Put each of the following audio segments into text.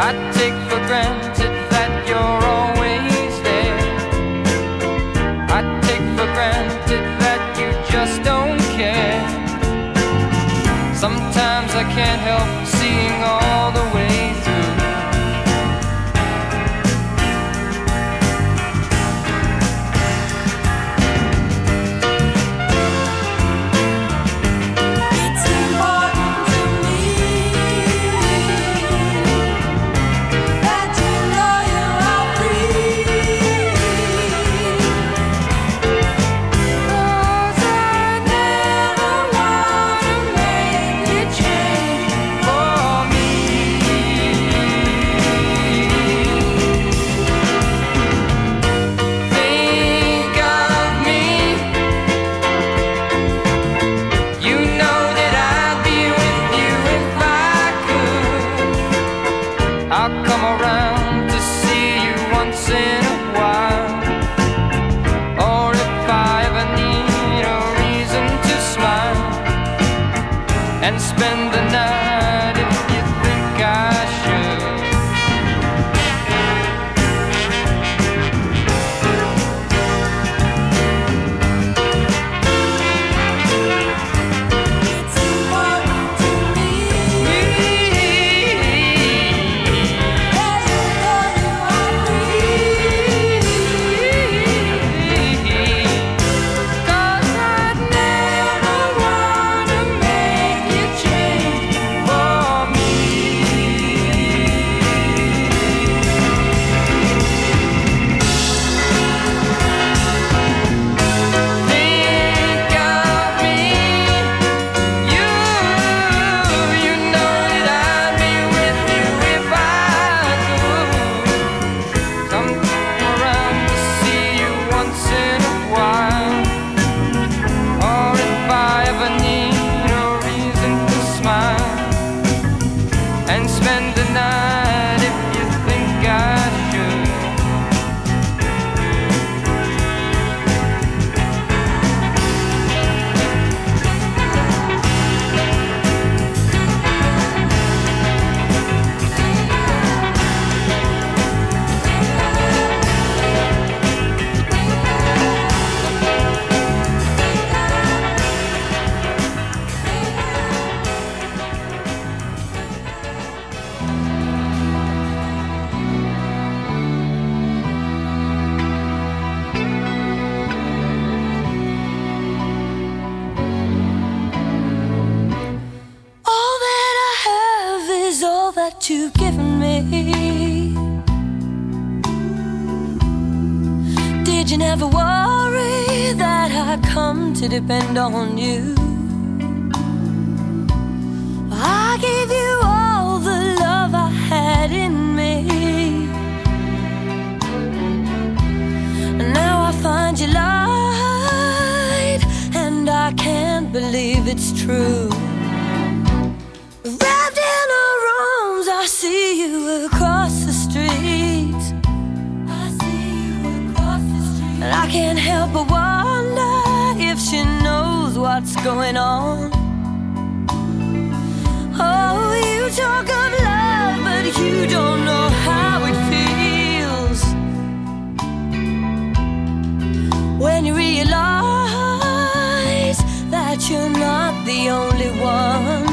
I take for granted. what's going on. Oh, you talk of love, but you don't know how it feels when you realize that you're not the only one.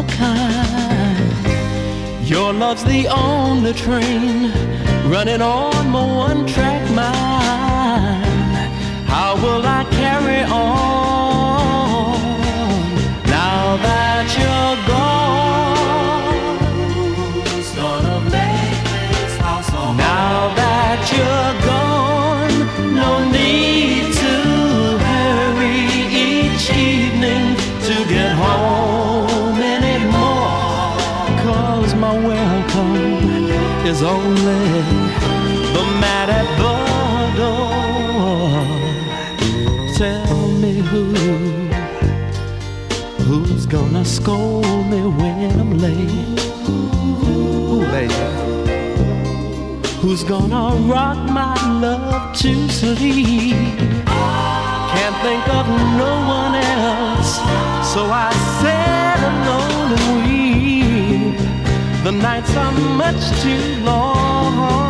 a kind. Your love's the only train running on my one track mind. How will I carry on? me who? Who's gonna scold me when I'm late? Ooh, baby. Who's gonna rock my love to sleep? Can't think of no one else, so I said alone and weep. The nights are much too long.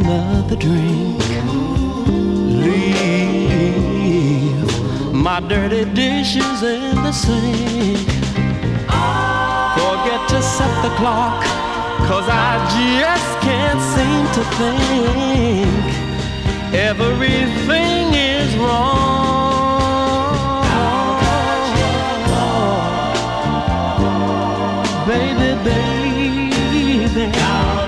another drink. Leave my dirty dishes in the sink. Forget to set the clock, cause I just can't seem to think. Everything is wrong. baby, baby.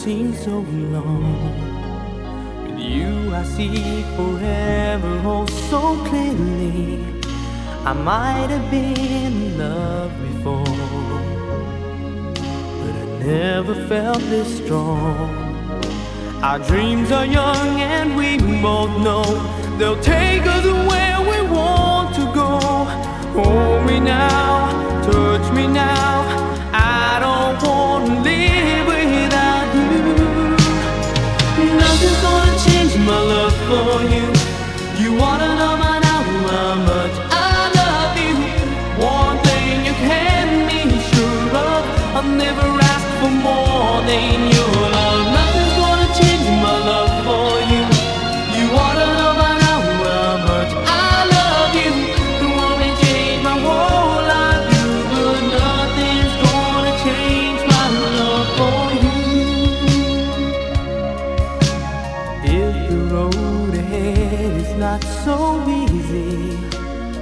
Nights would seem so long. With you, I see forever oh so clearly. I might have been in love before, but I never felt this strong. Our dreams are young and we both know they'll take us where we want to go. Hold me now, touch me now. I don't want to live for you.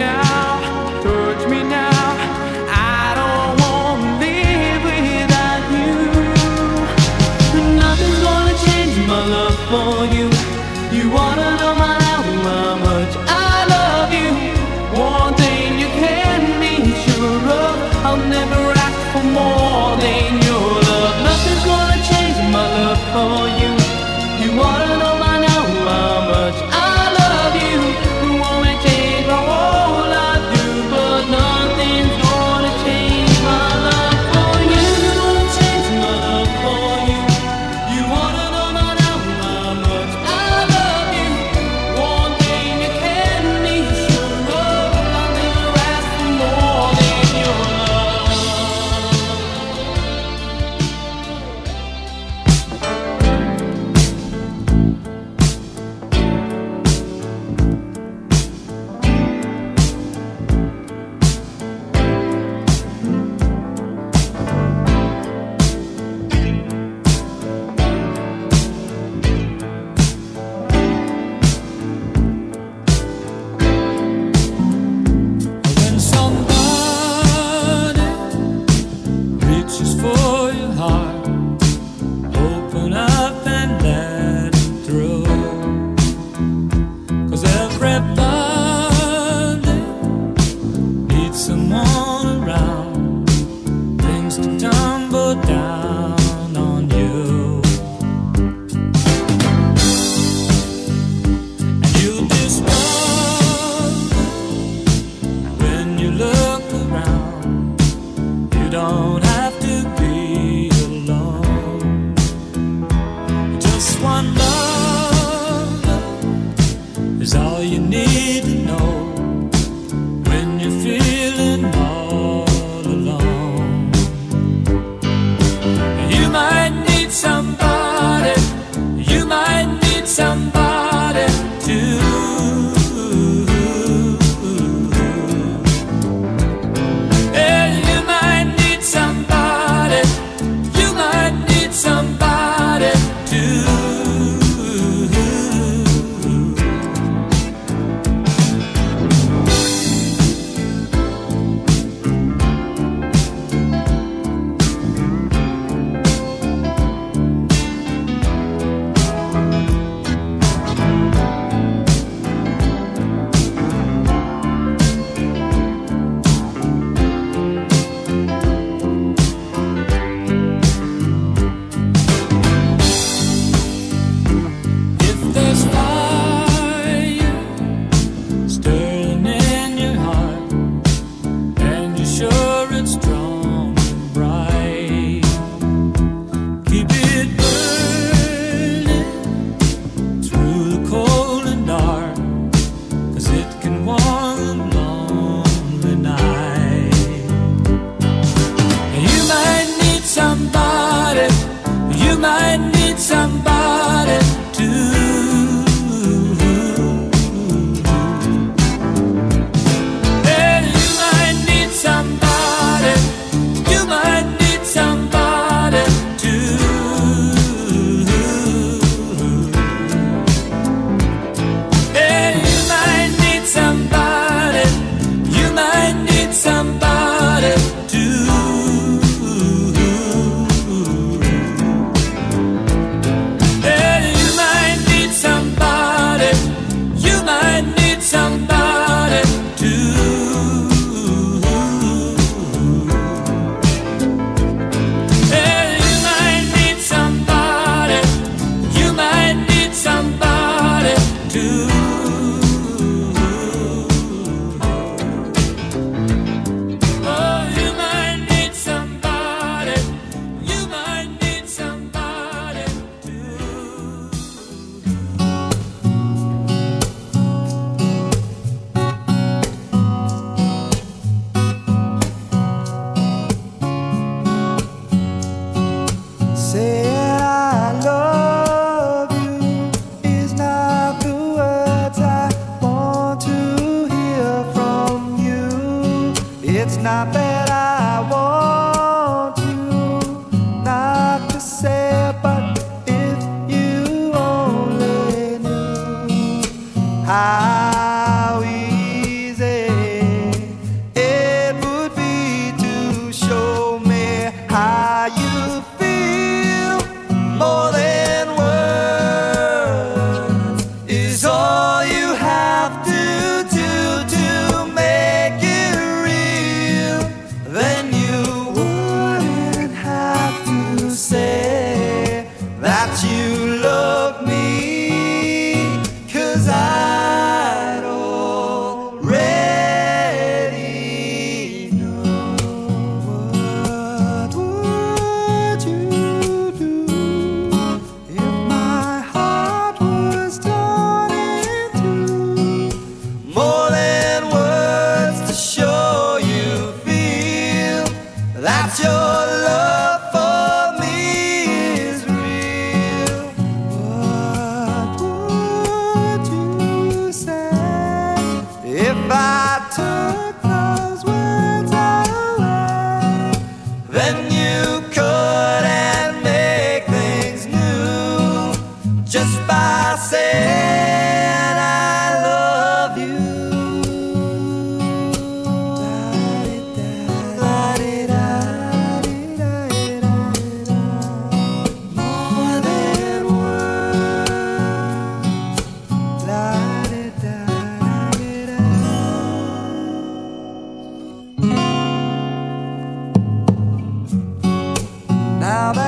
now, touch me now. It's not bad. Now